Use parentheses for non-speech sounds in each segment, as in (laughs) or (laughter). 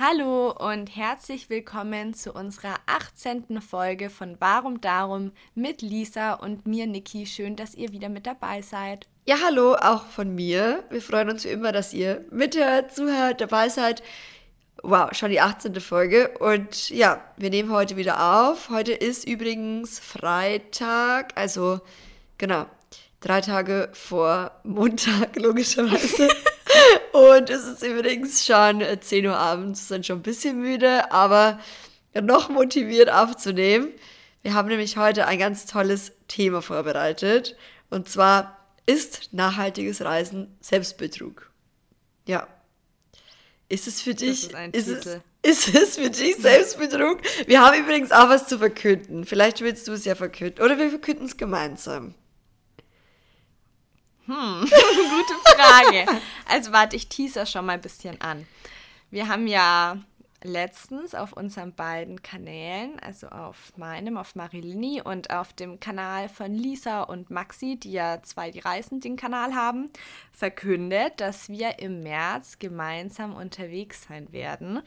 Hallo und herzlich willkommen zu unserer 18. Folge von Warum Darum mit Lisa und mir, Niki. Schön, dass ihr wieder mit dabei seid. Ja, hallo, auch von mir. Wir freuen uns wie immer, dass ihr mithört, zuhört, dabei seid. Wow, schon die 18. Folge. Und ja, wir nehmen heute wieder auf. Heute ist übrigens Freitag, also genau, drei Tage vor Montag, (laughs) logischerweise. Und es ist übrigens schon 10 Uhr abends, sind schon ein bisschen müde, aber noch motiviert aufzunehmen. Wir haben nämlich heute ein ganz tolles Thema vorbereitet. Und zwar ist nachhaltiges Reisen Selbstbetrug. Ja. Ist es für dich? Ist ist. Es, ist es für dich Selbstbetrug? Wir haben übrigens auch was zu verkünden. Vielleicht willst du es ja verkünden. Oder wir verkünden es gemeinsam. Hm, (laughs) gute Frage. Also warte, ich teaser schon mal ein bisschen an. Wir haben ja letztens auf unseren beiden Kanälen, also auf meinem, auf Marilini und auf dem Kanal von Lisa und Maxi, die ja zwei die Reisen den Kanal haben, verkündet, dass wir im März gemeinsam unterwegs sein werden.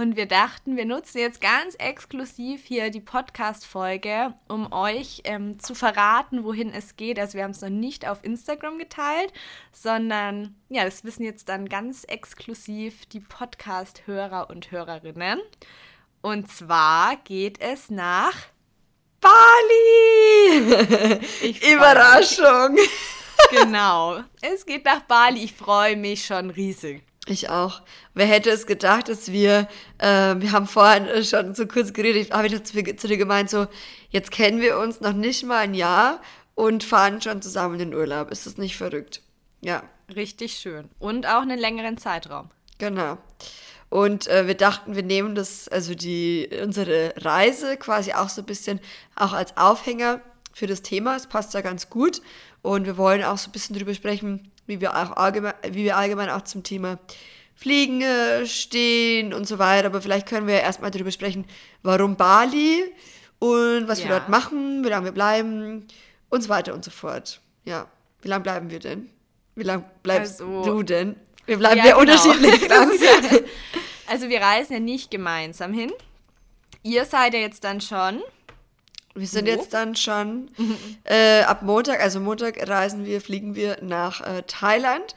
Und wir dachten, wir nutzen jetzt ganz exklusiv hier die Podcast-Folge, um euch ähm, zu verraten, wohin es geht. Also wir haben es noch nicht auf Instagram geteilt, sondern ja, das wissen jetzt dann ganz exklusiv die Podcast-Hörer und Hörerinnen. Und zwar geht es nach Bali! (laughs) Überraschung! genau, (laughs) es geht nach Bali. Ich freue mich schon riesig. Ich auch. Wer hätte es gedacht, dass wir, äh, wir haben vorhin schon so kurz geredet, habe ich zu, zu dir gemeint, so, jetzt kennen wir uns noch nicht mal ein Jahr und fahren schon zusammen in den Urlaub. Ist das nicht verrückt? Ja. Richtig schön. Und auch einen längeren Zeitraum. Genau. Und äh, wir dachten, wir nehmen das, also die, unsere Reise quasi auch so ein bisschen auch als Aufhänger für das Thema. Es passt ja ganz gut. Und wir wollen auch so ein bisschen drüber sprechen, wie wir, auch allgemein, wie wir allgemein auch zum Thema Fliegen äh, stehen und so weiter. Aber vielleicht können wir erstmal darüber sprechen, warum Bali und was ja. wir dort machen, wie lange wir bleiben und so weiter und so fort. Ja, wie lange bleiben wir denn? Wie lange bleibst also, du denn? Wir bleiben ja, ja genau. unterschiedlich (laughs) lang. also wir reisen ja nicht gemeinsam hin. Ihr seid ja jetzt dann schon wir sind Wo? jetzt dann schon (laughs) äh, ab Montag, also Montag reisen wir, fliegen wir nach äh, Thailand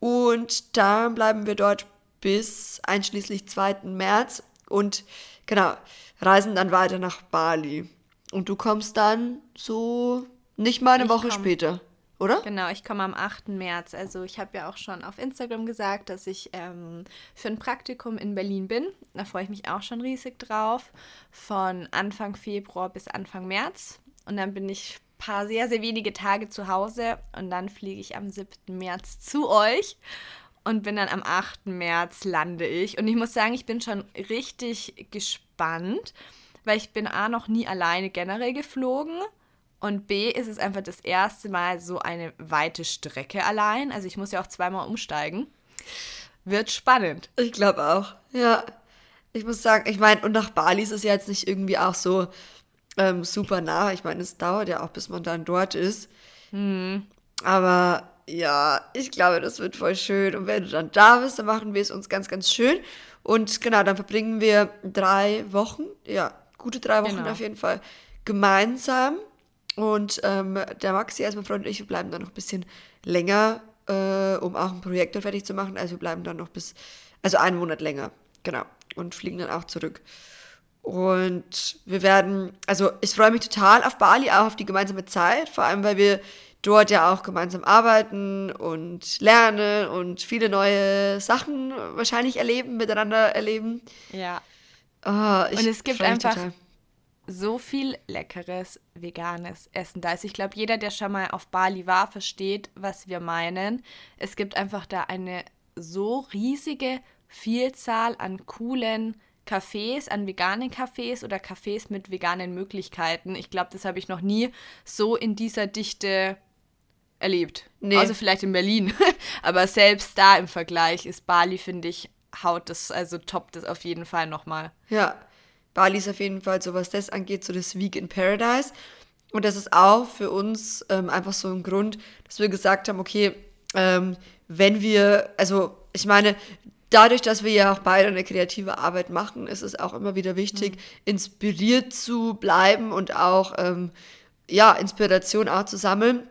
und dann bleiben wir dort bis einschließlich 2. März und genau, reisen dann weiter nach Bali. Und du kommst dann so nicht mal eine ich Woche komm. später oder? Genau, ich komme am 8. März. Also ich habe ja auch schon auf Instagram gesagt, dass ich ähm, für ein Praktikum in Berlin bin. Da freue ich mich auch schon riesig drauf. Von Anfang Februar bis Anfang März. Und dann bin ich ein paar sehr, sehr wenige Tage zu Hause. Und dann fliege ich am 7. März zu euch. Und bin dann am 8. März lande ich. Und ich muss sagen, ich bin schon richtig gespannt, weil ich bin A noch nie alleine generell geflogen und B ist es einfach das erste Mal so eine weite Strecke allein. Also ich muss ja auch zweimal umsteigen. Wird spannend. Ich glaube auch. Ja. Ich muss sagen, ich meine, und nach Bali ist es ja jetzt nicht irgendwie auch so ähm, super nah. Ich meine, es dauert ja auch, bis man dann dort ist. Mhm. Aber ja, ich glaube, das wird voll schön. Und wenn du dann da bist, dann machen wir es uns ganz, ganz schön. Und genau, dann verbringen wir drei Wochen, ja, gute drei Wochen genau. auf jeden Fall gemeinsam. Und ähm, der Maxi, also mein Freund und ich, wir bleiben dann noch ein bisschen länger, äh, um auch ein Projekt fertig zu machen. Also wir bleiben dann noch bis, also einen Monat länger, genau. Und fliegen dann auch zurück. Und wir werden, also ich freue mich total auf Bali, auch auf die gemeinsame Zeit, vor allem weil wir dort ja auch gemeinsam arbeiten und lernen und viele neue Sachen wahrscheinlich erleben, miteinander erleben. Ja. Oh, und es gibt einfach total so viel leckeres veganes Essen da ist. Ich glaube, jeder, der schon mal auf Bali war, versteht, was wir meinen. Es gibt einfach da eine so riesige Vielzahl an coolen Cafés, an veganen Cafés oder Cafés mit veganen Möglichkeiten. Ich glaube, das habe ich noch nie so in dieser Dichte erlebt. Nee. Also vielleicht in Berlin. (laughs) Aber selbst da im Vergleich ist Bali, finde ich, haut das, also toppt das auf jeden Fall nochmal. Ja, Bali ist auf jeden Fall, so was das angeht, so das Week in Paradise. Und das ist auch für uns ähm, einfach so ein Grund, dass wir gesagt haben, okay, ähm, wenn wir, also ich meine, dadurch, dass wir ja auch beide eine kreative Arbeit machen, ist es auch immer wieder wichtig, mhm. inspiriert zu bleiben und auch ähm, ja, Inspiration auch zu sammeln.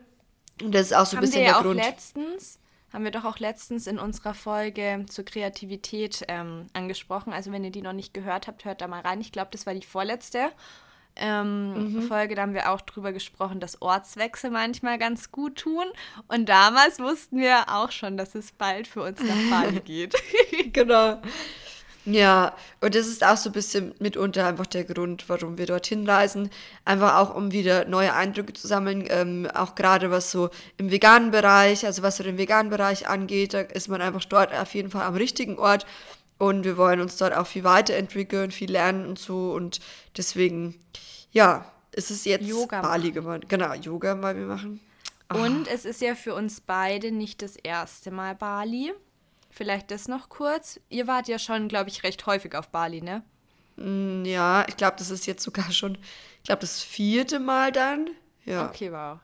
Und das ist auch so ein Haben bisschen wir ja der auch Grund. letztens haben wir doch auch letztens in unserer Folge zur Kreativität ähm, angesprochen. Also wenn ihr die noch nicht gehört habt, hört da mal rein. Ich glaube, das war die vorletzte ähm, mhm. Folge. Da haben wir auch drüber gesprochen, dass Ortswechsel manchmal ganz gut tun. Und damals wussten wir auch schon, dass es bald für uns nach Bali (laughs) geht. genau. Ja, und das ist auch so ein bisschen mitunter einfach der Grund, warum wir dorthin reisen. Einfach auch, um wieder neue Eindrücke zu sammeln, ähm, auch gerade was so im veganen Bereich, also was so den veganen Bereich angeht, da ist man einfach dort auf jeden Fall am richtigen Ort und wir wollen uns dort auch viel weiterentwickeln, viel lernen und so und deswegen, ja, ist es jetzt Yoga Bali geworden. Genau, Yoga wollen wir machen. Und ah. es ist ja für uns beide nicht das erste Mal Bali. Vielleicht das noch kurz. Ihr wart ja schon, glaube ich, recht häufig auf Bali, ne? Mm, ja, ich glaube, das ist jetzt sogar schon, ich glaube, das vierte Mal dann. Ja. Okay, wow.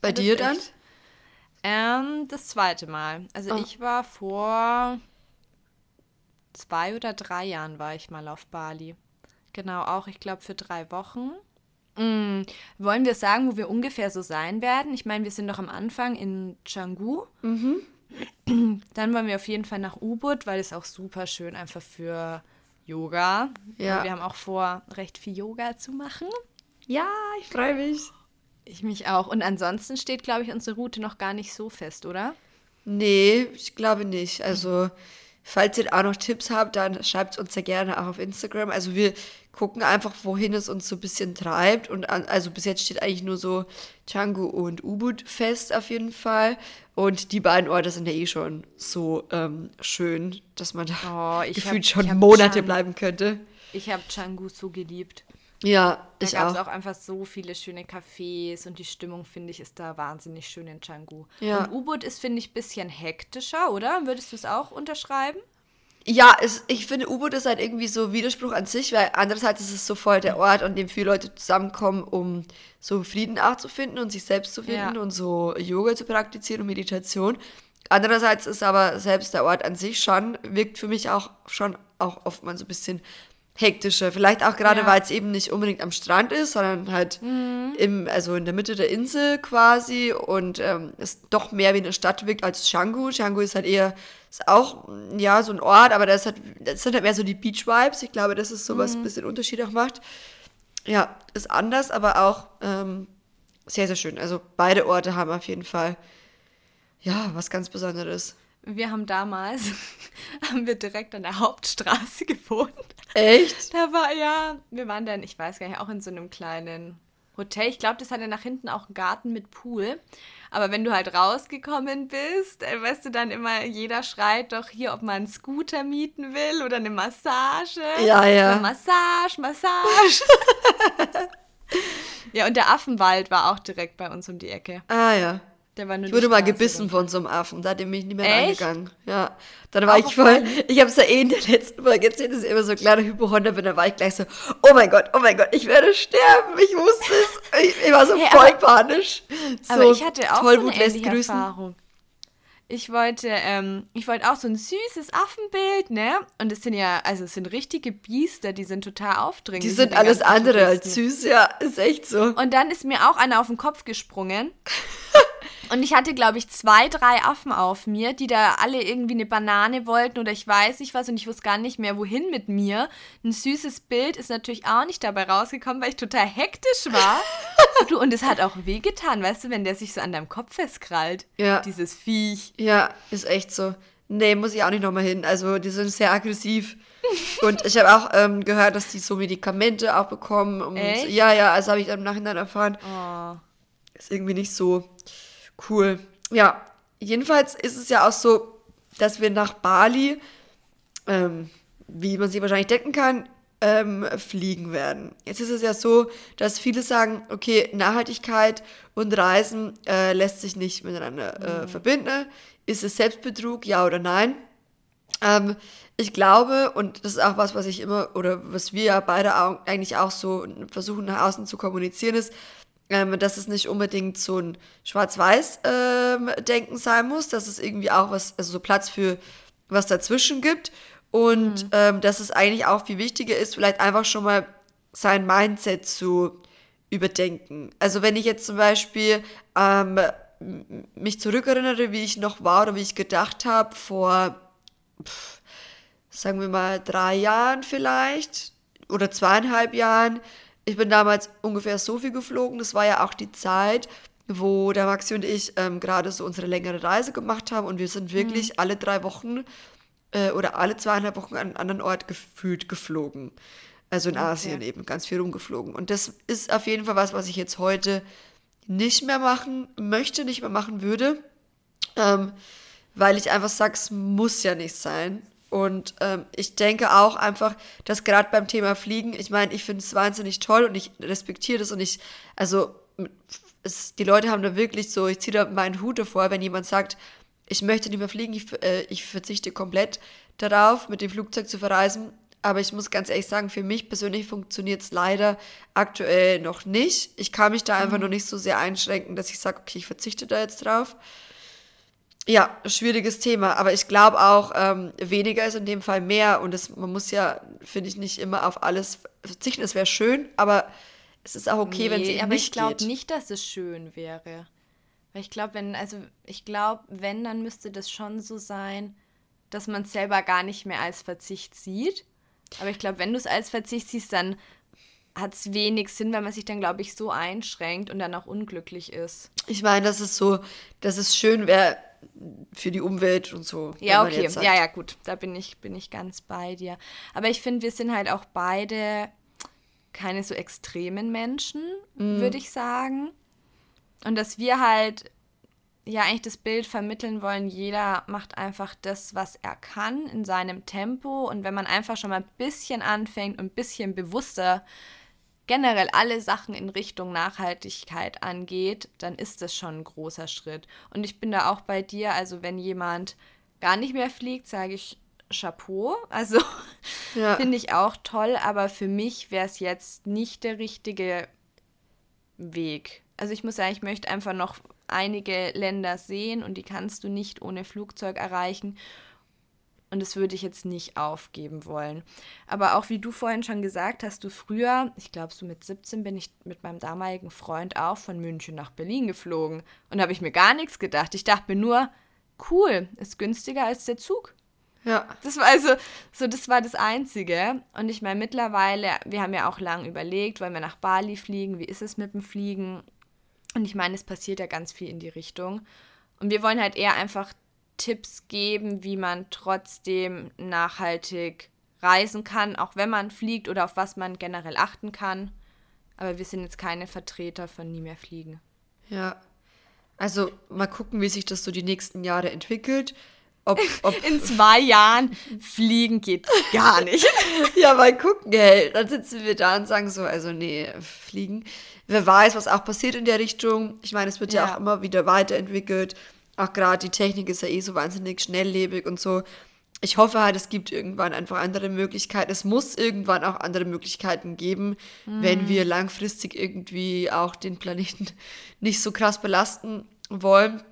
Bei ja, dir dann? Ähm, das zweite Mal. Also oh. ich war vor zwei oder drei Jahren war ich mal auf Bali. Genau, auch ich glaube für drei Wochen. Mm, wollen wir sagen, wo wir ungefähr so sein werden? Ich meine, wir sind noch am Anfang in Canggu. Mhm. (clears throat) Dann wollen wir auf jeden Fall nach Ubud, weil es auch super schön einfach für Yoga. Ja. Wir haben auch vor, recht viel Yoga zu machen. Ja, ich freue mich. Ich mich auch. Und ansonsten steht, glaube ich, unsere Route noch gar nicht so fest, oder? Nee, ich glaube nicht. Also Falls ihr auch noch Tipps habt, dann schreibt es uns sehr gerne auch auf Instagram. Also wir gucken einfach, wohin es uns so ein bisschen treibt. Und an, also bis jetzt steht eigentlich nur so Canggu und Ubud fest auf jeden Fall. Und die beiden Orte sind ja eh schon so ähm, schön, dass man da oh, (laughs) gefühlt hab, schon Monate Chang, bleiben könnte. Ich habe Canggu so geliebt. Ja, da ich gab es auch. auch einfach so viele schöne Cafés und die Stimmung, finde ich, ist da wahnsinnig schön in Canggu. Ja. Und U-Boot ist, finde ich, ein bisschen hektischer, oder? Würdest du es auch unterschreiben? Ja, es, ich finde, U-Boot ist halt irgendwie so Widerspruch an sich, weil andererseits ist es so voll der Ort, an dem viele Leute zusammenkommen, um so Frieden auch zu finden und sich selbst zu finden ja. und so Yoga zu praktizieren und Meditation. Andererseits ist aber selbst der Ort an sich schon, wirkt für mich auch schon auch oftmals so ein bisschen hektischer. Vielleicht auch gerade, ja. weil es eben nicht unbedingt am Strand ist, sondern halt mhm. im, also in der Mitte der Insel quasi und ähm, es doch mehr wie eine Stadt wirkt als Canggu. Canggu ist halt eher, ist auch, ja, so ein Ort, aber das, hat, das sind halt mehr so die Beach-Vibes. Ich glaube, das ist so, was mhm. ein bisschen Unterschied auch macht. Ja, ist anders, aber auch ähm, sehr, sehr schön. Also beide Orte haben auf jeden Fall, ja, was ganz Besonderes. Wir haben damals, (laughs) haben wir direkt an der Hauptstraße (laughs) gewohnt. Echt? Da war ja, wir waren dann, ich weiß gar nicht, auch in so einem kleinen Hotel. Ich glaube, das hatte nach hinten auch einen Garten mit Pool. Aber wenn du halt rausgekommen bist, äh, weißt du dann immer, jeder schreit doch hier, ob man einen Scooter mieten will oder eine Massage. Ja, ja. Oder Massage, Massage. (laughs) ja, und der Affenwald war auch direkt bei uns um die Ecke. Ah, ja. Ich wurde mal gebissen von so einem Affen, da hat er mich nicht mehr Echt? angegangen. Ja. Dann war Auch ich voll, ich habe es ja eh in der letzten Folge erzählt, dass ich immer so ein kleiner Hypochonder bin, da war ich gleich so, oh mein Gott, oh mein Gott, ich werde sterben, ich wusste es. Ich, ich war so hey, voll aber, panisch. So, aber ich hatte auch Tollwut so eine lässt grüßen. Erfahrung. Ich wollte, ähm, ich wollte auch so ein süßes Affenbild, ne? Und es sind ja, also es sind richtige Biester, die sind total aufdringlich. Die sind alles andere als süß, ja, ist echt so. Und dann ist mir auch einer auf den Kopf gesprungen. (laughs) Und ich hatte, glaube ich, zwei, drei Affen auf mir, die da alle irgendwie eine Banane wollten oder ich weiß nicht was und ich wusste gar nicht mehr, wohin mit mir. Ein süßes Bild ist natürlich auch nicht dabei rausgekommen, weil ich total hektisch war. (laughs) du, und es hat auch wehgetan, weißt du, wenn der sich so an deinem Kopf festkrallt. Ja. Dieses Viech. Ja, ist echt so. Nee, muss ich auch nicht nochmal hin. Also, die sind sehr aggressiv. (laughs) Und ich habe auch ähm, gehört, dass die so Medikamente auch bekommen. Und, Echt? Ja, ja, also habe ich im Nachhinein erfahren. Oh. Ist irgendwie nicht so Cool. Ja, jedenfalls ist es ja auch so, dass wir nach Bali, ähm, wie man sich wahrscheinlich denken kann, ähm, fliegen werden. Jetzt ist es ja so, dass viele sagen, okay, Nachhaltigkeit und Reisen äh, lässt sich nicht miteinander äh, mhm. verbinden. Ist es Selbstbetrug, ja oder nein? Ähm, ich glaube, und das ist auch was, was ich immer, oder was wir ja beide auch, eigentlich auch so versuchen nach außen zu kommunizieren, ist, ähm, dass es nicht unbedingt so ein Schwarz-Weiß-Denken ähm, sein muss, dass es irgendwie auch was, also so Platz für was dazwischen gibt und mhm. ähm, dass es eigentlich auch viel wichtiger ist, vielleicht einfach schon mal sein Mindset zu überdenken. Also wenn ich jetzt zum Beispiel ähm, mich zurückerinnere, wie ich noch war oder wie ich gedacht habe vor, pff, sagen wir mal, drei Jahren vielleicht oder zweieinhalb Jahren. Ich bin damals ungefähr so viel geflogen. Das war ja auch die Zeit, wo der Maxi und ich ähm, gerade so unsere längere Reise gemacht haben und wir sind wirklich mhm. alle drei Wochen äh, oder alle zweieinhalb Wochen an einen anderen Ort gefühlt geflogen. Also in okay. Asien eben, ganz viel rumgeflogen. Und das ist auf jeden Fall was, was ich jetzt heute nicht mehr machen möchte, nicht mehr machen würde. Ähm, weil ich einfach sage, es muss ja nicht sein. Und ähm, ich denke auch einfach, dass gerade beim Thema Fliegen, ich meine, ich finde es wahnsinnig toll und ich respektiere das und ich, also es, die Leute haben da wirklich so, ich ziehe da meinen Hut davor, wenn jemand sagt, ich möchte nicht mehr fliegen, ich, äh, ich verzichte komplett darauf, mit dem Flugzeug zu verreisen. Aber ich muss ganz ehrlich sagen, für mich persönlich funktioniert es leider aktuell noch nicht. Ich kann mich da einfach mhm. noch nicht so sehr einschränken, dass ich sage, okay, ich verzichte da jetzt drauf. Ja, schwieriges Thema, aber ich glaube auch, ähm, weniger ist in dem Fall mehr und das, man muss ja, finde ich, nicht immer auf alles verzichten. Es wäre schön, aber es ist auch okay, nee, wenn sie aber nicht ich glaube nicht, dass es schön wäre. Weil ich glaube, wenn, also ich glaube, wenn, dann müsste das schon so sein, dass man es selber gar nicht mehr als Verzicht sieht. Aber ich glaube, wenn du es als Verzicht siehst, dann hat es wenig Sinn, weil man sich dann, glaube ich, so einschränkt und dann auch unglücklich ist. Ich meine, das ist so, dass es schön wäre für die Umwelt und so. Ja, okay. Ja, ja, gut. Da bin ich, bin ich ganz bei dir. Aber ich finde, wir sind halt auch beide keine so extremen Menschen, mhm. würde ich sagen. Und dass wir halt ja eigentlich das Bild vermitteln wollen, jeder macht einfach das, was er kann in seinem Tempo. Und wenn man einfach schon mal ein bisschen anfängt und ein bisschen bewusster generell alle Sachen in Richtung Nachhaltigkeit angeht, dann ist das schon ein großer Schritt. Und ich bin da auch bei dir, also wenn jemand gar nicht mehr fliegt, sage ich Chapeau. Also (laughs) ja. finde ich auch toll, aber für mich wäre es jetzt nicht der richtige Weg. Also ich muss sagen, ich möchte einfach noch einige Länder sehen und die kannst du nicht ohne Flugzeug erreichen. Und das würde ich jetzt nicht aufgeben wollen. Aber auch wie du vorhin schon gesagt hast, du früher, ich glaube so mit 17 bin ich mit meinem damaligen Freund auch von München nach Berlin geflogen. Und da habe ich mir gar nichts gedacht. Ich dachte mir nur, cool, ist günstiger als der Zug. Ja. Das war also, so das war das Einzige. Und ich meine, mittlerweile, wir haben ja auch lang überlegt, wollen wir nach Bali fliegen, wie ist es mit dem Fliegen? Und ich meine, es passiert ja ganz viel in die Richtung. Und wir wollen halt eher einfach Tipps geben, wie man trotzdem nachhaltig reisen kann, auch wenn man fliegt oder auf was man generell achten kann. Aber wir sind jetzt keine Vertreter von nie mehr fliegen. Ja. Also mal gucken, wie sich das so die nächsten Jahre entwickelt. Ob, (laughs) ob In zwei Jahren fliegen geht gar nicht. (laughs) ja, mal gucken, hey. Dann sitzen wir da und sagen so, also nee, fliegen. Wer weiß, was auch passiert in der Richtung. Ich meine, es wird ja, ja auch immer wieder weiterentwickelt. Auch gerade die Technik ist ja eh so wahnsinnig schnelllebig und so. Ich hoffe halt, es gibt irgendwann einfach andere Möglichkeiten. Es muss irgendwann auch andere Möglichkeiten geben, mhm. wenn wir langfristig irgendwie auch den Planeten (laughs) nicht so krass belasten wollen.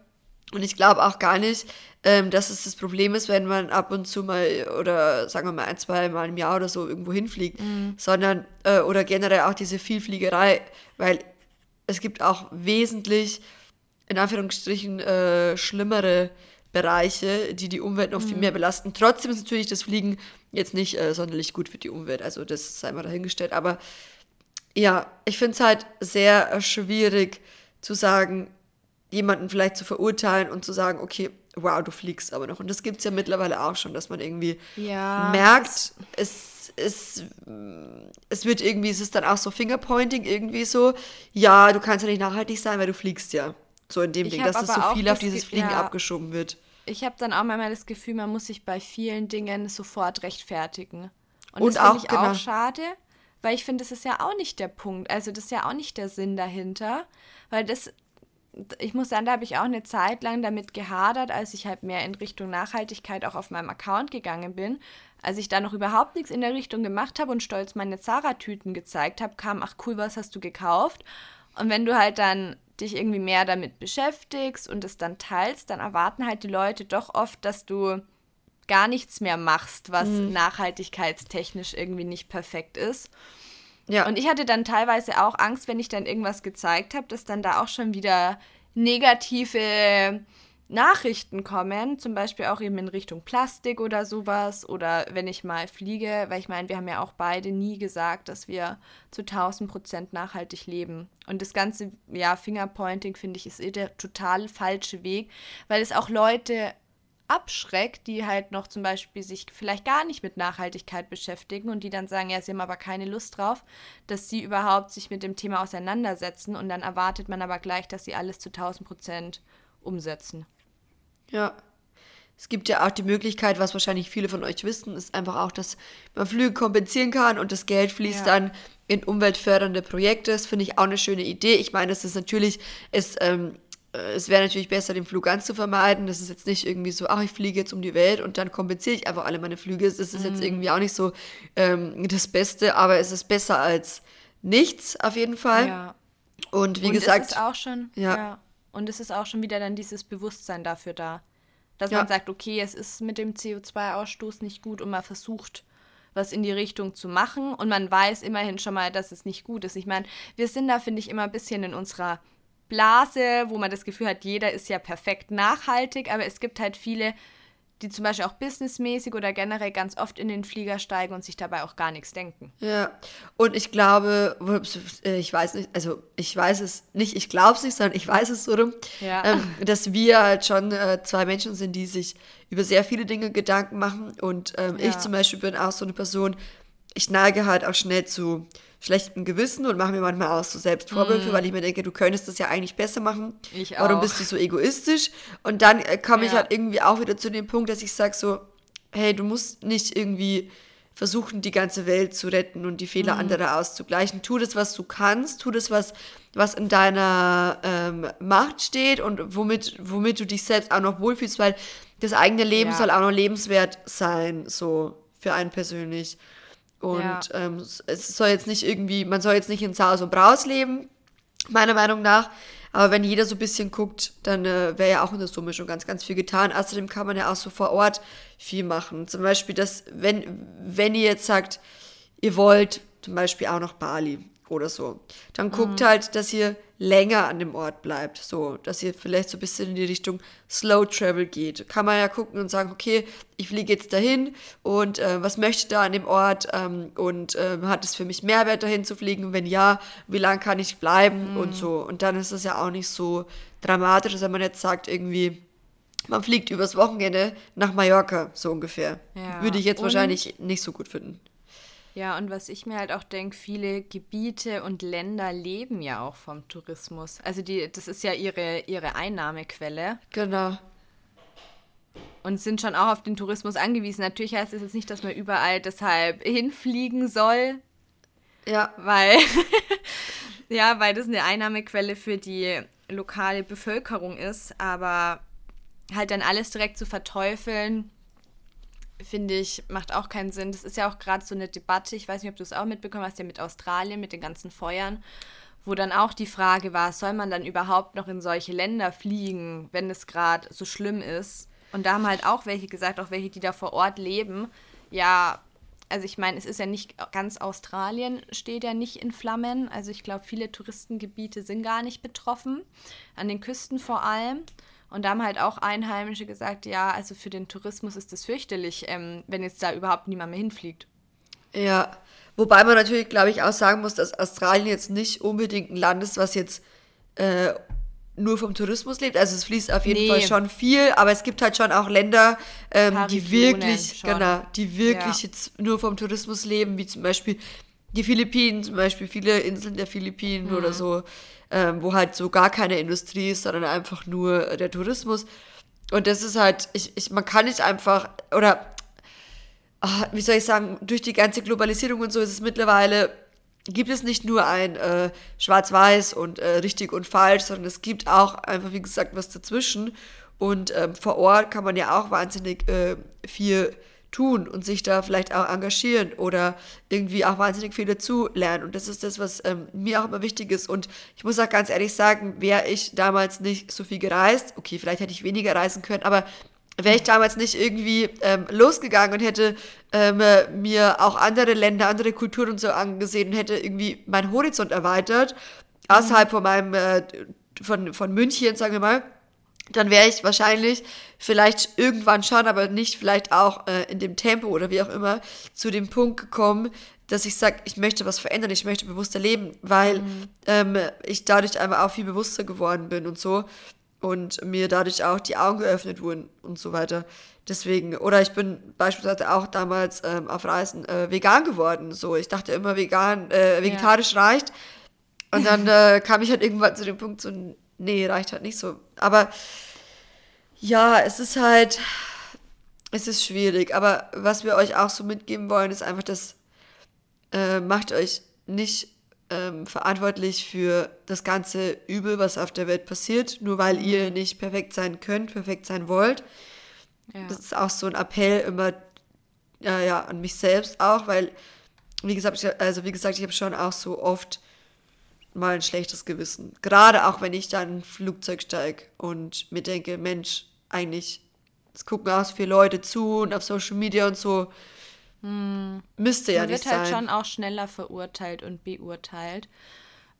Und ich glaube auch gar nicht, ähm, dass es das Problem ist, wenn man ab und zu mal oder sagen wir mal ein, zwei Mal im Jahr oder so irgendwo hinfliegt, mhm. sondern äh, oder generell auch diese Vielfliegerei, weil es gibt auch wesentlich, in Anführungsstrichen, äh, schlimmere Bereiche, die die Umwelt noch mhm. viel mehr belasten. Trotzdem ist natürlich das Fliegen jetzt nicht äh, sonderlich gut für die Umwelt, also das sei mal dahingestellt, aber ja, ich finde es halt sehr schwierig zu sagen, jemanden vielleicht zu verurteilen und zu sagen, okay, wow, du fliegst aber noch. Und das gibt es ja mittlerweile auch schon, dass man irgendwie ja, merkt, es, es, es wird irgendwie, es ist dann auch so Fingerpointing irgendwie so, ja, du kannst ja nicht nachhaltig sein, weil du fliegst ja. So in dem ich Ding, dass es so viel auf dieses Fliegen ja, abgeschoben wird. Ich habe dann auch manchmal das Gefühl, man muss sich bei vielen Dingen sofort rechtfertigen. Und, und das finde ich genau. auch schade, weil ich finde, das ist ja auch nicht der Punkt. Also das ist ja auch nicht der Sinn dahinter, weil das ich muss sagen, da habe ich auch eine Zeit lang damit gehadert, als ich halt mehr in Richtung Nachhaltigkeit auch auf meinem Account gegangen bin. Als ich da noch überhaupt nichts in der Richtung gemacht habe und stolz meine Zara-Tüten gezeigt habe, kam, ach cool, was hast du gekauft? Und wenn du halt dann dich irgendwie mehr damit beschäftigst und es dann teilst, dann erwarten halt die Leute doch oft, dass du gar nichts mehr machst, was mhm. nachhaltigkeitstechnisch irgendwie nicht perfekt ist. Ja. Und ich hatte dann teilweise auch Angst, wenn ich dann irgendwas gezeigt habe, dass dann da auch schon wieder negative Nachrichten kommen, zum Beispiel auch eben in Richtung Plastik oder sowas oder wenn ich mal fliege, weil ich meine, wir haben ja auch beide nie gesagt, dass wir zu 1000 Prozent nachhaltig leben. Und das ganze, ja, Fingerpointing finde ich ist eh der total falsche Weg, weil es auch Leute abschreckt, die halt noch zum Beispiel sich vielleicht gar nicht mit Nachhaltigkeit beschäftigen und die dann sagen, ja, sie haben aber keine Lust drauf, dass sie überhaupt sich mit dem Thema auseinandersetzen und dann erwartet man aber gleich, dass sie alles zu 1000 Prozent umsetzen. Ja. Es gibt ja auch die Möglichkeit, was wahrscheinlich viele von euch wissen, ist einfach auch, dass man Flüge kompensieren kann und das Geld fließt ja. dann in umweltfördernde Projekte. Das finde ich auch eine schöne Idee. Ich meine, es ist natürlich, es, ähm, es wäre natürlich besser, den Flug ganz zu vermeiden. Das ist jetzt nicht irgendwie so, ach, ich fliege jetzt um die Welt und dann kompensiere ich einfach alle meine Flüge. Das ist mhm. jetzt irgendwie auch nicht so ähm, das Beste, aber es ist besser als nichts auf jeden Fall. Ja. Und wie und gesagt. Es ist auch schon, ja. ja. Und es ist auch schon wieder dann dieses Bewusstsein dafür da. Dass ja. man sagt, okay, es ist mit dem CO2-Ausstoß nicht gut und man versucht, was in die Richtung zu machen. Und man weiß immerhin schon mal, dass es nicht gut ist. Ich meine, wir sind da, finde ich, immer ein bisschen in unserer Blase, wo man das Gefühl hat, jeder ist ja perfekt nachhaltig, aber es gibt halt viele, die zum Beispiel auch businessmäßig oder generell ganz oft in den Flieger steigen und sich dabei auch gar nichts denken. Ja, und ich glaube, ich weiß nicht, also ich weiß es nicht, ich glaube es nicht, sondern ich weiß es so rum, ja. ähm, dass wir halt schon äh, zwei Menschen sind, die sich über sehr viele Dinge Gedanken machen und ähm, ja. ich zum Beispiel bin auch so eine Person, ich neige halt auch schnell zu schlechtem Gewissen und mache mir manchmal auch so selbst Vorwürfe, mm. weil ich mir denke, du könntest das ja eigentlich besser machen. Ich auch. Warum bist du so egoistisch? Und dann äh, komme ja. ich halt irgendwie auch wieder zu dem Punkt, dass ich sage so, hey, du musst nicht irgendwie versuchen, die ganze Welt zu retten und die Fehler mm. anderer auszugleichen. Tu das, was du kannst, tu das, was, was in deiner ähm, Macht steht und womit, womit du dich selbst auch noch wohlfühlst, weil das eigene Leben ja. soll auch noch lebenswert sein, so für einen persönlich. Und ja. ähm, es soll jetzt nicht irgendwie, man soll jetzt nicht in Saus und Braus leben, meiner Meinung nach. Aber wenn jeder so ein bisschen guckt, dann äh, wäre ja auch in der Summe schon ganz, ganz viel getan. Außerdem kann man ja auch so vor Ort viel machen. Zum Beispiel, dass, wenn, wenn ihr jetzt sagt, ihr wollt zum Beispiel auch noch Bali oder so, dann guckt mhm. halt, dass ihr länger an dem Ort bleibt. So, dass ihr vielleicht so ein bisschen in die Richtung Slow Travel geht. Kann man ja gucken und sagen, okay, ich fliege jetzt dahin und äh, was möchte ich da an dem Ort ähm, und äh, hat es für mich Mehrwert dahin zu fliegen? Wenn ja, wie lange kann ich bleiben mhm. und so. Und dann ist es ja auch nicht so dramatisch, wenn man jetzt sagt, irgendwie, man fliegt übers Wochenende nach Mallorca, so ungefähr. Ja. Würde ich jetzt und wahrscheinlich nicht so gut finden. Ja, und was ich mir halt auch denke, viele Gebiete und Länder leben ja auch vom Tourismus. Also die, das ist ja ihre, ihre Einnahmequelle. Genau. Und sind schon auch auf den Tourismus angewiesen. Natürlich heißt es jetzt nicht, dass man überall deshalb hinfliegen soll. Ja. Weil, (laughs) ja, weil das eine Einnahmequelle für die lokale Bevölkerung ist. Aber halt dann alles direkt zu verteufeln, finde ich, macht auch keinen Sinn. Das ist ja auch gerade so eine Debatte, ich weiß nicht, ob du es auch mitbekommen hast, ja mit Australien, mit den ganzen Feuern, wo dann auch die Frage war, soll man dann überhaupt noch in solche Länder fliegen, wenn es gerade so schlimm ist? Und da haben halt auch welche gesagt, auch welche, die da vor Ort leben, ja, also ich meine, es ist ja nicht ganz Australien steht ja nicht in Flammen. Also ich glaube, viele Touristengebiete sind gar nicht betroffen, an den Küsten vor allem. Und da haben halt auch Einheimische gesagt, ja, also für den Tourismus ist das fürchterlich, ähm, wenn jetzt da überhaupt niemand mehr hinfliegt. Ja, wobei man natürlich, glaube ich, auch sagen muss, dass Australien jetzt nicht unbedingt ein Land ist, was jetzt äh, nur vom Tourismus lebt. Also es fließt auf jeden nee. Fall schon viel, aber es gibt halt schon auch Länder, ähm, die wirklich, schon. genau, die wirklich ja. jetzt nur vom Tourismus leben, wie zum Beispiel die Philippinen, zum Beispiel viele Inseln der Philippinen mhm. oder so ähm, wo halt so gar keine Industrie ist, sondern einfach nur der Tourismus. Und das ist halt, ich, ich, man kann nicht einfach, oder ach, wie soll ich sagen, durch die ganze Globalisierung und so ist es mittlerweile, gibt es nicht nur ein äh, Schwarz-Weiß und äh, richtig und falsch, sondern es gibt auch einfach, wie gesagt, was dazwischen. Und ähm, vor Ort kann man ja auch wahnsinnig äh, viel tun und sich da vielleicht auch engagieren oder irgendwie auch wahnsinnig viel dazu lernen. Und das ist das, was ähm, mir auch immer wichtig ist. Und ich muss auch ganz ehrlich sagen, wäre ich damals nicht so viel gereist, okay, vielleicht hätte ich weniger reisen können, aber wäre ich damals nicht irgendwie ähm, losgegangen und hätte ähm, mir auch andere Länder, andere Kulturen und so angesehen und hätte irgendwie meinen Horizont erweitert, außerhalb von meinem, äh, von, von München, sagen wir mal, dann wäre ich wahrscheinlich vielleicht irgendwann schon, aber nicht vielleicht auch äh, in dem Tempo oder wie auch immer, zu dem Punkt gekommen, dass ich sage, ich möchte was verändern, ich möchte bewusster leben, weil mhm. ähm, ich dadurch einfach auch viel bewusster geworden bin und so und mir dadurch auch die Augen geöffnet wurden und so weiter. Deswegen, oder ich bin beispielsweise auch damals ähm, auf Reisen äh, vegan geworden. So, ich dachte immer, vegan, äh, vegetarisch ja. reicht. Und dann äh, kam ich halt irgendwann zu dem Punkt, so, nee, reicht halt nicht so. Aber ja, es ist halt, es ist schwierig. Aber was wir euch auch so mitgeben wollen, ist einfach, dass äh, macht euch nicht ähm, verantwortlich für das ganze Übel, was auf der Welt passiert, nur weil ihr nicht perfekt sein könnt, perfekt sein wollt. Ja. Das ist auch so ein Appell immer äh, ja, an mich selbst auch, weil, wie gesagt, ich, also wie gesagt, ich habe schon auch so oft mal ein schlechtes Gewissen. Gerade auch, wenn ich dann ein Flugzeug steige und mir denke, Mensch, eigentlich, es gucken auch so viele Leute zu und auf Social Media und so. Hm. Müsste ja Man nicht sein. Man wird halt schon auch schneller verurteilt und beurteilt.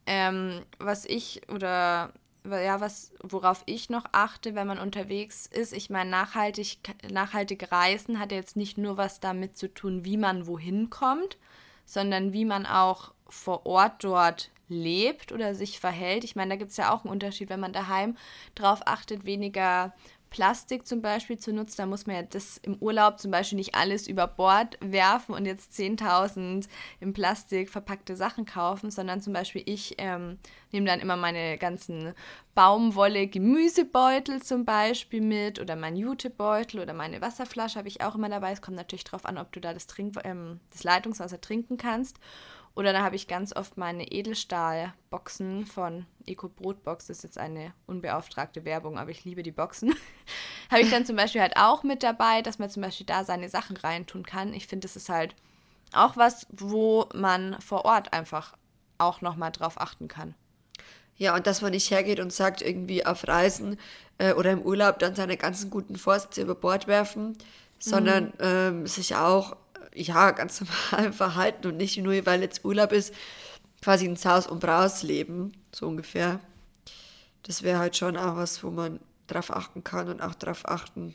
Ähm, was ich oder ja, was, worauf ich noch achte, wenn man unterwegs ist, ich meine, nachhaltig, nachhaltige Reisen hat jetzt nicht nur was damit zu tun, wie man wohin kommt, sondern wie man auch vor Ort dort lebt oder sich verhält. Ich meine, da gibt es ja auch einen Unterschied, wenn man daheim drauf achtet, weniger Plastik zum Beispiel zu nutzen, da muss man ja das im Urlaub zum Beispiel nicht alles über Bord werfen und jetzt 10.000 in Plastik verpackte Sachen kaufen, sondern zum Beispiel ich ähm, nehme dann immer meine ganzen Baumwolle-Gemüsebeutel zum Beispiel mit oder mein Jutebeutel oder meine Wasserflasche habe ich auch immer dabei. Es kommt natürlich darauf an, ob du da das, Trink ähm, das Leitungswasser trinken kannst. Oder da habe ich ganz oft meine Edelstahlboxen von Eco Brotbox. Das ist jetzt eine unbeauftragte Werbung, aber ich liebe die Boxen. (laughs) habe ich dann zum Beispiel halt auch mit dabei, dass man zum Beispiel da seine Sachen reintun kann. Ich finde, das ist halt auch was, wo man vor Ort einfach auch nochmal drauf achten kann. Ja, und dass man nicht hergeht und sagt, irgendwie auf Reisen äh, oder im Urlaub dann seine ganzen guten Vorsätze über Bord werfen, sondern mhm. ähm, sich auch ja, ganz normal (laughs) verhalten und nicht nur, weil jetzt Urlaub ist, quasi ins Haus und Braus leben, so ungefähr. Das wäre halt schon auch was, wo man drauf achten kann und auch drauf achten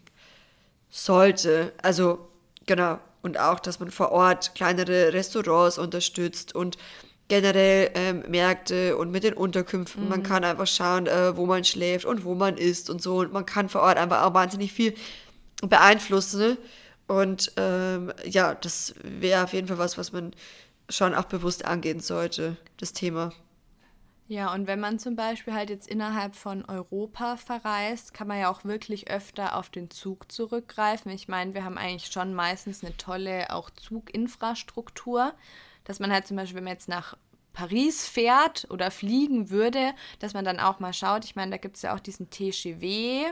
sollte. Also, genau. Und auch, dass man vor Ort kleinere Restaurants unterstützt und generell ähm, Märkte und mit den Unterkünften. Mhm. Man kann einfach schauen, äh, wo man schläft und wo man isst und so. Und man kann vor Ort einfach auch wahnsinnig viel beeinflussen. Und ähm, ja, das wäre auf jeden Fall was, was man schon auch bewusst angehen sollte, das Thema. Ja, und wenn man zum Beispiel halt jetzt innerhalb von Europa verreist, kann man ja auch wirklich öfter auf den Zug zurückgreifen. Ich meine, wir haben eigentlich schon meistens eine tolle auch Zuginfrastruktur, dass man halt zum Beispiel, wenn man jetzt nach Paris fährt oder fliegen würde, dass man dann auch mal schaut. Ich meine, da gibt es ja auch diesen TGW,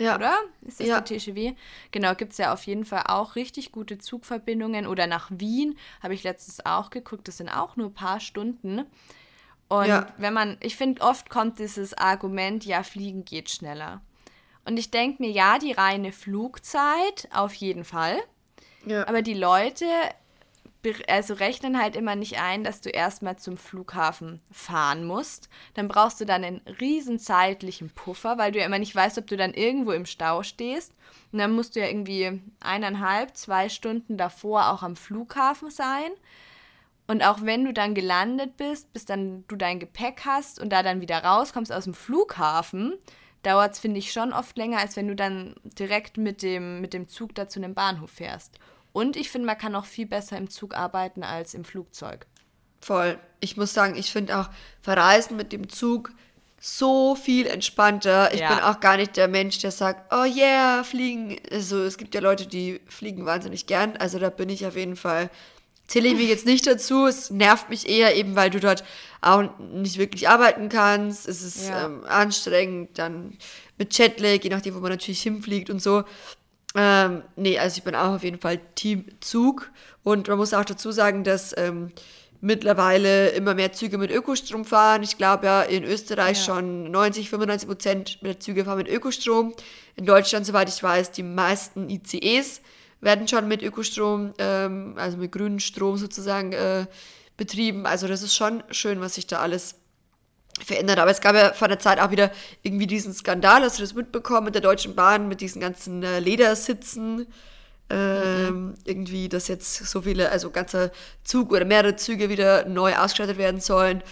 ja. Oder? Ist das ja. die TGW? Genau, gibt es ja auf jeden Fall auch richtig gute Zugverbindungen. Oder nach Wien habe ich letztens auch geguckt. Das sind auch nur ein paar Stunden. Und ja. wenn man, ich finde, oft kommt dieses Argument, ja, fliegen geht schneller. Und ich denke mir, ja, die reine Flugzeit auf jeden Fall. Ja. Aber die Leute also rechnen halt immer nicht ein, dass du erstmal zum Flughafen fahren musst. Dann brauchst du dann einen riesen zeitlichen Puffer, weil du ja immer nicht weißt, ob du dann irgendwo im Stau stehst. Und dann musst du ja irgendwie eineinhalb, zwei Stunden davor auch am Flughafen sein. Und auch wenn du dann gelandet bist, bis dann du dein Gepäck hast und da dann wieder rauskommst aus dem Flughafen, dauert es, finde ich, schon oft länger, als wenn du dann direkt mit dem, mit dem Zug da zu einem Bahnhof fährst. Und ich finde, man kann auch viel besser im Zug arbeiten als im Flugzeug. Voll. Ich muss sagen, ich finde auch Verreisen mit dem Zug so viel entspannter. Ich ja. bin auch gar nicht der Mensch, der sagt, oh yeah, fliegen. Also es gibt ja Leute, die fliegen wahnsinnig gern. Also da bin ich auf jeden Fall, zähle ich mich jetzt nicht dazu. Es nervt mich eher eben, weil du dort auch nicht wirklich arbeiten kannst. Es ist ja. ähm, anstrengend, dann mit Jetlag, je nachdem, wo man natürlich hinfliegt und so. Ähm, nee, also ich bin auch auf jeden Fall Team Zug. Und man muss auch dazu sagen, dass ähm, mittlerweile immer mehr Züge mit Ökostrom fahren. Ich glaube ja in Österreich Ja. schon 90, 95 Prozent der Züge fahren mit Ökostrom. In Deutschland, soweit ich weiß, die meisten ICEs werden schon mit Ökostrom, ähm, also mit grünem Strom sozusagen äh, betrieben. Also das ist schon schön, was sich da alles verändert. Aber es gab ja vor der Zeit auch wieder irgendwie diesen Skandal, hast du das mitbekommen mit der Deutschen Bahn, mit diesen ganzen äh, Ledersitzen. Ähm, Irgendwie, dass jetzt so viele, also ganzer Zug oder mehrere Züge wieder neu ausgestattet werden sollen.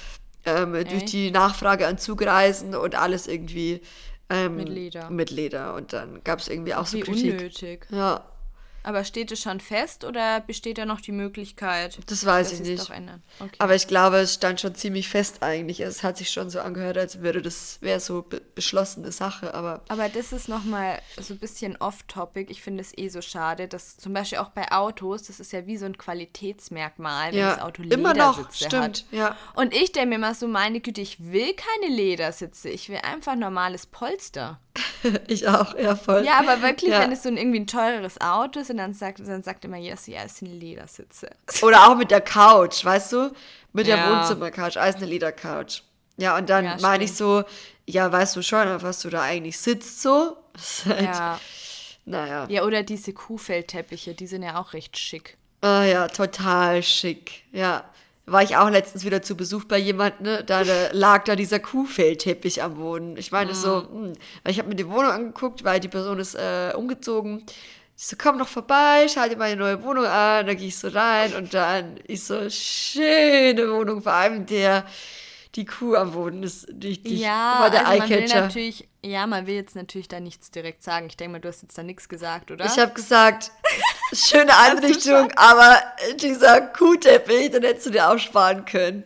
Ähm, durch Echt? die Nachfrage an Zugreisen und alles irgendwie ähm, Mit Leder. Mit Leder. Und dann gab es irgendwie auch so Wie Kritik. unnötig. Ja, Aber steht es schon fest oder besteht da noch die Möglichkeit, das weiß ich nicht. Okay. Aber ich glaube, es stand schon ziemlich fest eigentlich. Es hat sich schon so angehört, als würde das, wäre so be beschlossene Sache, aber Aber das ist nochmal so ein bisschen off-topic. Ich finde es eh so schade, dass zum Beispiel auch bei Autos, das ist ja wie so ein Qualitätsmerkmal, wenn ja, das Auto immer noch, Ledersitze stimmt, hat. ja. Und ich denke mir immer so, meine Güte, ich will keine Ledersitze, ich will einfach normales Polster. (laughs) Ich auch, ja, voll. Ja, aber wirklich, Ja. wenn es so ein irgendwie ein teures Auto ist und dann sagt, dann sagt immer jeder, so, ja, es sind Ledersitze. (laughs) Oder auch mit der Couch, weißt du? Mit der Ja. Wohnzimmercouch, als eine Ledercouch. Ja, und dann Ja, meine ich so, ja, weißt du schon, auf was du da eigentlich sitzt, so? (laughs) Halt, Ja. Naja. ja, oder diese Kuhfellteppiche, die sind ja auch recht schick. Ah ja, total schick. Ja. War ich auch letztens wieder zu Besuch bei jemandem, ne? Da (laughs) lag da dieser Kuhfellteppich am Boden. Ich meine so, hm, weil ich habe mir die Wohnung angeguckt, weil die Person ist äh, umgezogen. Ich so, komm doch vorbei, schau dir meine neue Wohnung an. Da gehe ich so rein und dann ist so, schöne Wohnung, vor allem der, die Kuh am Boden ist richtig, Ja, war der also man will natürlich, ja, man will jetzt natürlich da nichts direkt sagen. Ich denke mal, du hast jetzt da nichts gesagt, oder? Ich habe gesagt, (laughs) schöne Einrichtung, aber dieser Kuhteppich, den hättest du dir auch sparen können.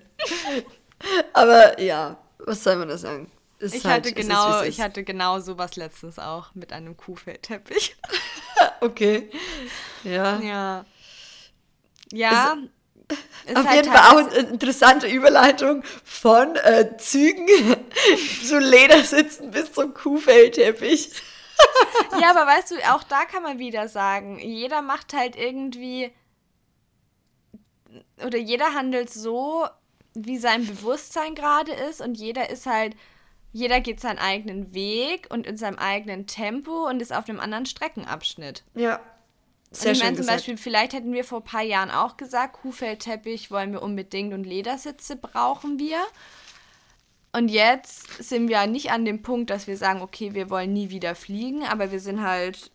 (laughs) aber ja, was soll man da sagen? Ist Ich halt- hatte ist, genau, es ich ist. hatte genau sowas letztens auch mit einem Kuhfellteppich. (laughs) Okay. Ja. Ja. Ja. ist Auf halt jeden Fall auch eine interessante Überleitung von äh, Zügen (laughs) zu Ledersitzen bis zum Kuhfellteppich. (laughs) Ja, aber weißt du, auch da kann man wieder sagen, jeder macht halt irgendwie oder jeder handelt so, wie sein Bewusstsein gerade ist und jeder ist halt, jeder geht seinen eigenen Weg und in seinem eigenen Tempo und ist auf einem anderen Streckenabschnitt. Ja. Und Sehr ich schön meine zum. Beispiel, vielleicht hätten wir vor ein paar Jahren auch gesagt, Kuhfellteppich wollen wir unbedingt und Ledersitze brauchen wir. Und jetzt sind wir nicht an dem Punkt, dass wir sagen, okay, wir wollen nie wieder fliegen, aber wir sind halt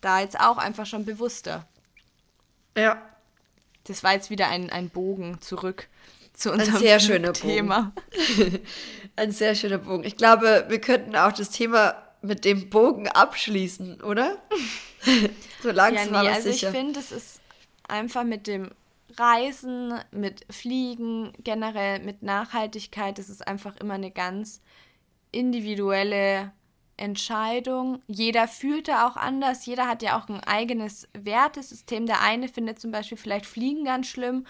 da jetzt auch einfach schon bewusster. Ja. Das war jetzt wieder ein, ein Bogen zurück zu unserem sehr schöner Thema. (laughs) Ein sehr schöner Bogen. Ich glaube, wir könnten auch das Thema mit dem Bogen abschließen, oder? (laughs) so Ja, langsam nee, aber also sicher. ich finde, es ist einfach mit dem Reisen, mit Fliegen, generell mit Nachhaltigkeit, das ist einfach immer eine ganz individuelle Entscheidung. Jeder fühlt da auch anders, jeder hat ja auch ein eigenes Wertesystem. Der eine findet zum Beispiel vielleicht Fliegen ganz schlimm,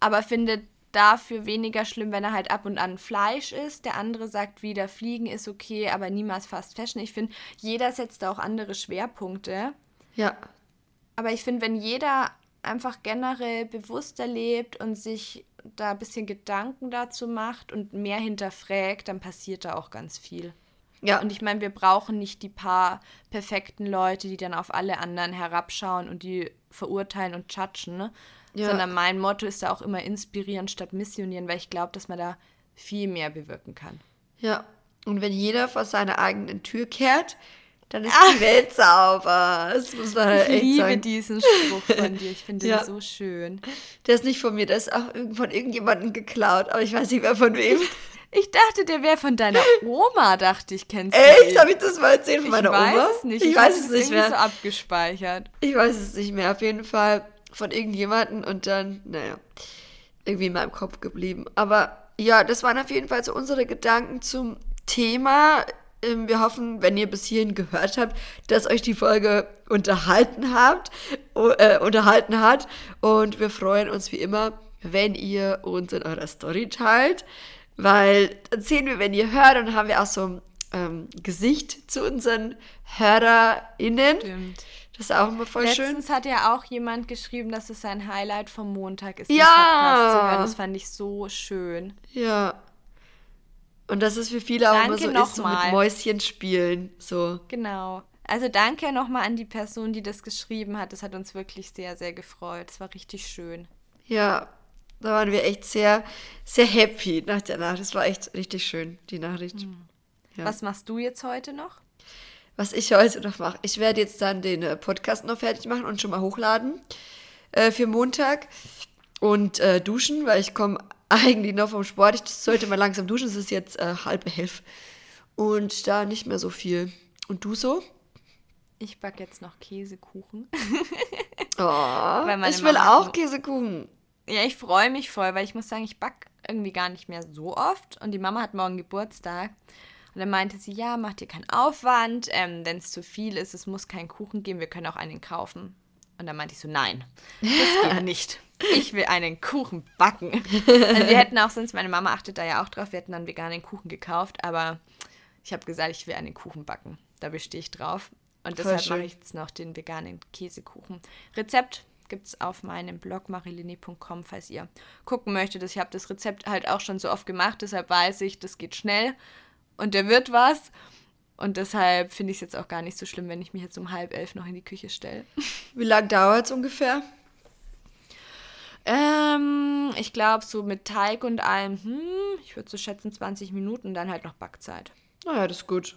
aber findet dafür weniger schlimm, wenn er halt ab und an Fleisch isst. Der andere sagt wieder, Fliegen ist okay, aber niemals Fast Fashion. Ich finde, jeder setzt da auch andere Schwerpunkte. ja. Aber ich finde, wenn jeder einfach generell bewusster lebt und sich da ein bisschen Gedanken dazu macht und mehr hinterfragt, dann passiert da auch ganz viel. Ja. Und ich meine, wir brauchen nicht die paar perfekten Leute, die dann auf alle anderen herabschauen und die verurteilen und judgen, ne? Ja. sondern mein Motto ist da auch immer inspirieren statt missionieren, weil ich glaube, dass man da viel mehr bewirken kann. Ja. Und wenn jeder vor seiner eigenen Tür kehrt, dann ist Ah. die Welt sauber. Das muss man halt Ich liebe sagen. diesen Spruch von dir, ich finde (laughs) Ja. den so schön. Der ist nicht von mir, der ist auch von irgendjemandem geklaut, aber ich weiß nicht mehr von wem. (laughs) Ich dachte, der wäre von deiner Oma, dachte ich, kennst du Echt? Habe ich das mal erzählt von meiner ich weiß Oma? es nicht. Ich, hatte weiß es nicht irgendwie so mehr. abgespeichert. Ich weiß es nicht mehr. Auf jeden Fall von irgendjemandem und dann, naja, irgendwie in meinem Kopf geblieben. Aber ja, das waren auf jeden Fall so unsere Gedanken zum Thema. Ähm, Wir hoffen, wenn ihr bis hierhin gehört habt, dass euch die Folge unterhalten habt, äh, unterhalten hat. Und wir freuen uns wie immer, wenn ihr uns in eurer Story teilt, weil dann sehen wir, wenn ihr hört, dann haben wir auch so ein ähm, Gesicht zu unseren HörerInnen. Stimmt. Das ist auch immer voll Letztens schön. Letztens hat ja auch jemand geschrieben, dass es sein Highlight vom Montag ist, Ja. Podcast zu hören. Das fand ich so schön. Ja. Und das ist für viele auch Danke immer so, ist so mit. Mäuschen spielen. So. Genau. Also danke nochmal an die Person, die das geschrieben hat. Das hat uns wirklich sehr, sehr gefreut. Es war richtig schön. Ja, da waren wir echt sehr, sehr happy nach der Nachricht. Das war echt richtig schön, die Nachricht. Ja. Was machst du jetzt heute noch? Was ich heute noch mache. Ich werde jetzt dann den äh, Podcast noch fertig machen und schon mal hochladen äh, für Montag. Und äh, duschen, weil ich komme (laughs) eigentlich noch vom Sport. Ich sollte mal langsam duschen. Es ist jetzt äh, halb elf. Und da nicht mehr so viel. Und du so? Ich backe jetzt noch Käsekuchen. Oh, (laughs) ich will Mama auch Käsekuchen. Ja, ich freue mich voll, weil ich muss sagen, ich backe irgendwie gar nicht mehr so oft. Und die Mama hat morgen Geburtstag. Und dann meinte sie, ja, mach dir keinen Aufwand. Ähm, Wenn es zu viel ist, es muss keinen Kuchen geben, wir können auch einen kaufen. Und dann meinte ich so, nein, das geht (laughs) nicht. Ich will einen Kuchen backen. Also wir hätten auch sonst, meine Mama achtet da ja auch drauf, wir hätten dann veganen Kuchen gekauft. Aber ich habe gesagt, ich will einen Kuchen backen. Da bestehe ich drauf. Und deshalb mache ich jetzt noch den veganen Käsekuchen. Rezept gibt es auf meinem Blog marilini.com, falls ihr gucken möchtet. Ich habe das Rezept halt auch schon so oft gemacht, deshalb weiß ich, das geht schnell und der wird was. Und deshalb finde ich es jetzt auch gar nicht so schlimm, wenn ich mich jetzt um halb elf noch in die Küche stelle. (laughs) Wie lange dauert es ungefähr? Ähm, ich glaube, so mit Teig und allem, hm, ich würde so schätzen 20 Minuten, dann halt noch Backzeit. Naja, das ist gut.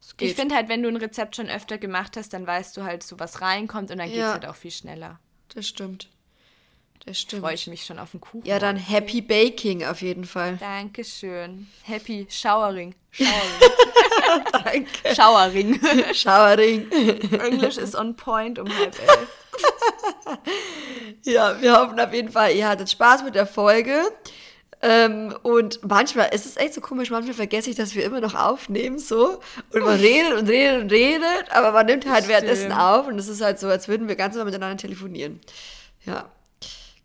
Das. Ich finde halt, wenn du ein Rezept schon öfter gemacht hast, dann weißt du halt so, was reinkommt und dann geht es halt auch viel schneller. das stimmt. Das stimmt. Freue ich mich schon auf den Kuchen. Ja, dann Happy Baking auf jeden Fall. Dankeschön. Happy Showering. Showering. (laughs) Danke. Showering. Showering. (laughs) Englisch ist on point um halb elf. (laughs) Ja, wir hoffen auf jeden Fall, ihr hattet Spaß mit der Folge. Ähm, und manchmal ist es echt so komisch, manchmal vergesse ich, dass wir immer noch aufnehmen, so. Und man redet und redet und redet, aber man nimmt halt währenddessen Stimmt. auf und es ist halt so, als würden wir ganz normal miteinander telefonieren. Ja,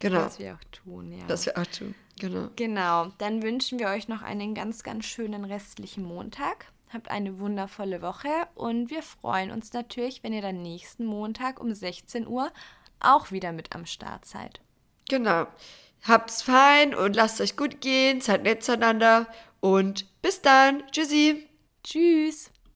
genau. Was wir auch tun, ja. Das wir auch tun. Genau. Genau, dann wünschen wir euch noch einen ganz, ganz schönen restlichen Montag. Habt eine wundervolle Woche und wir freuen uns natürlich, wenn ihr dann nächsten Montag um 16 Uhr auch wieder mit am Start seid. Genau. Habt's fein und lasst euch gut gehen, seid nett zueinander und bis dann. Tschüssi. Tschüss!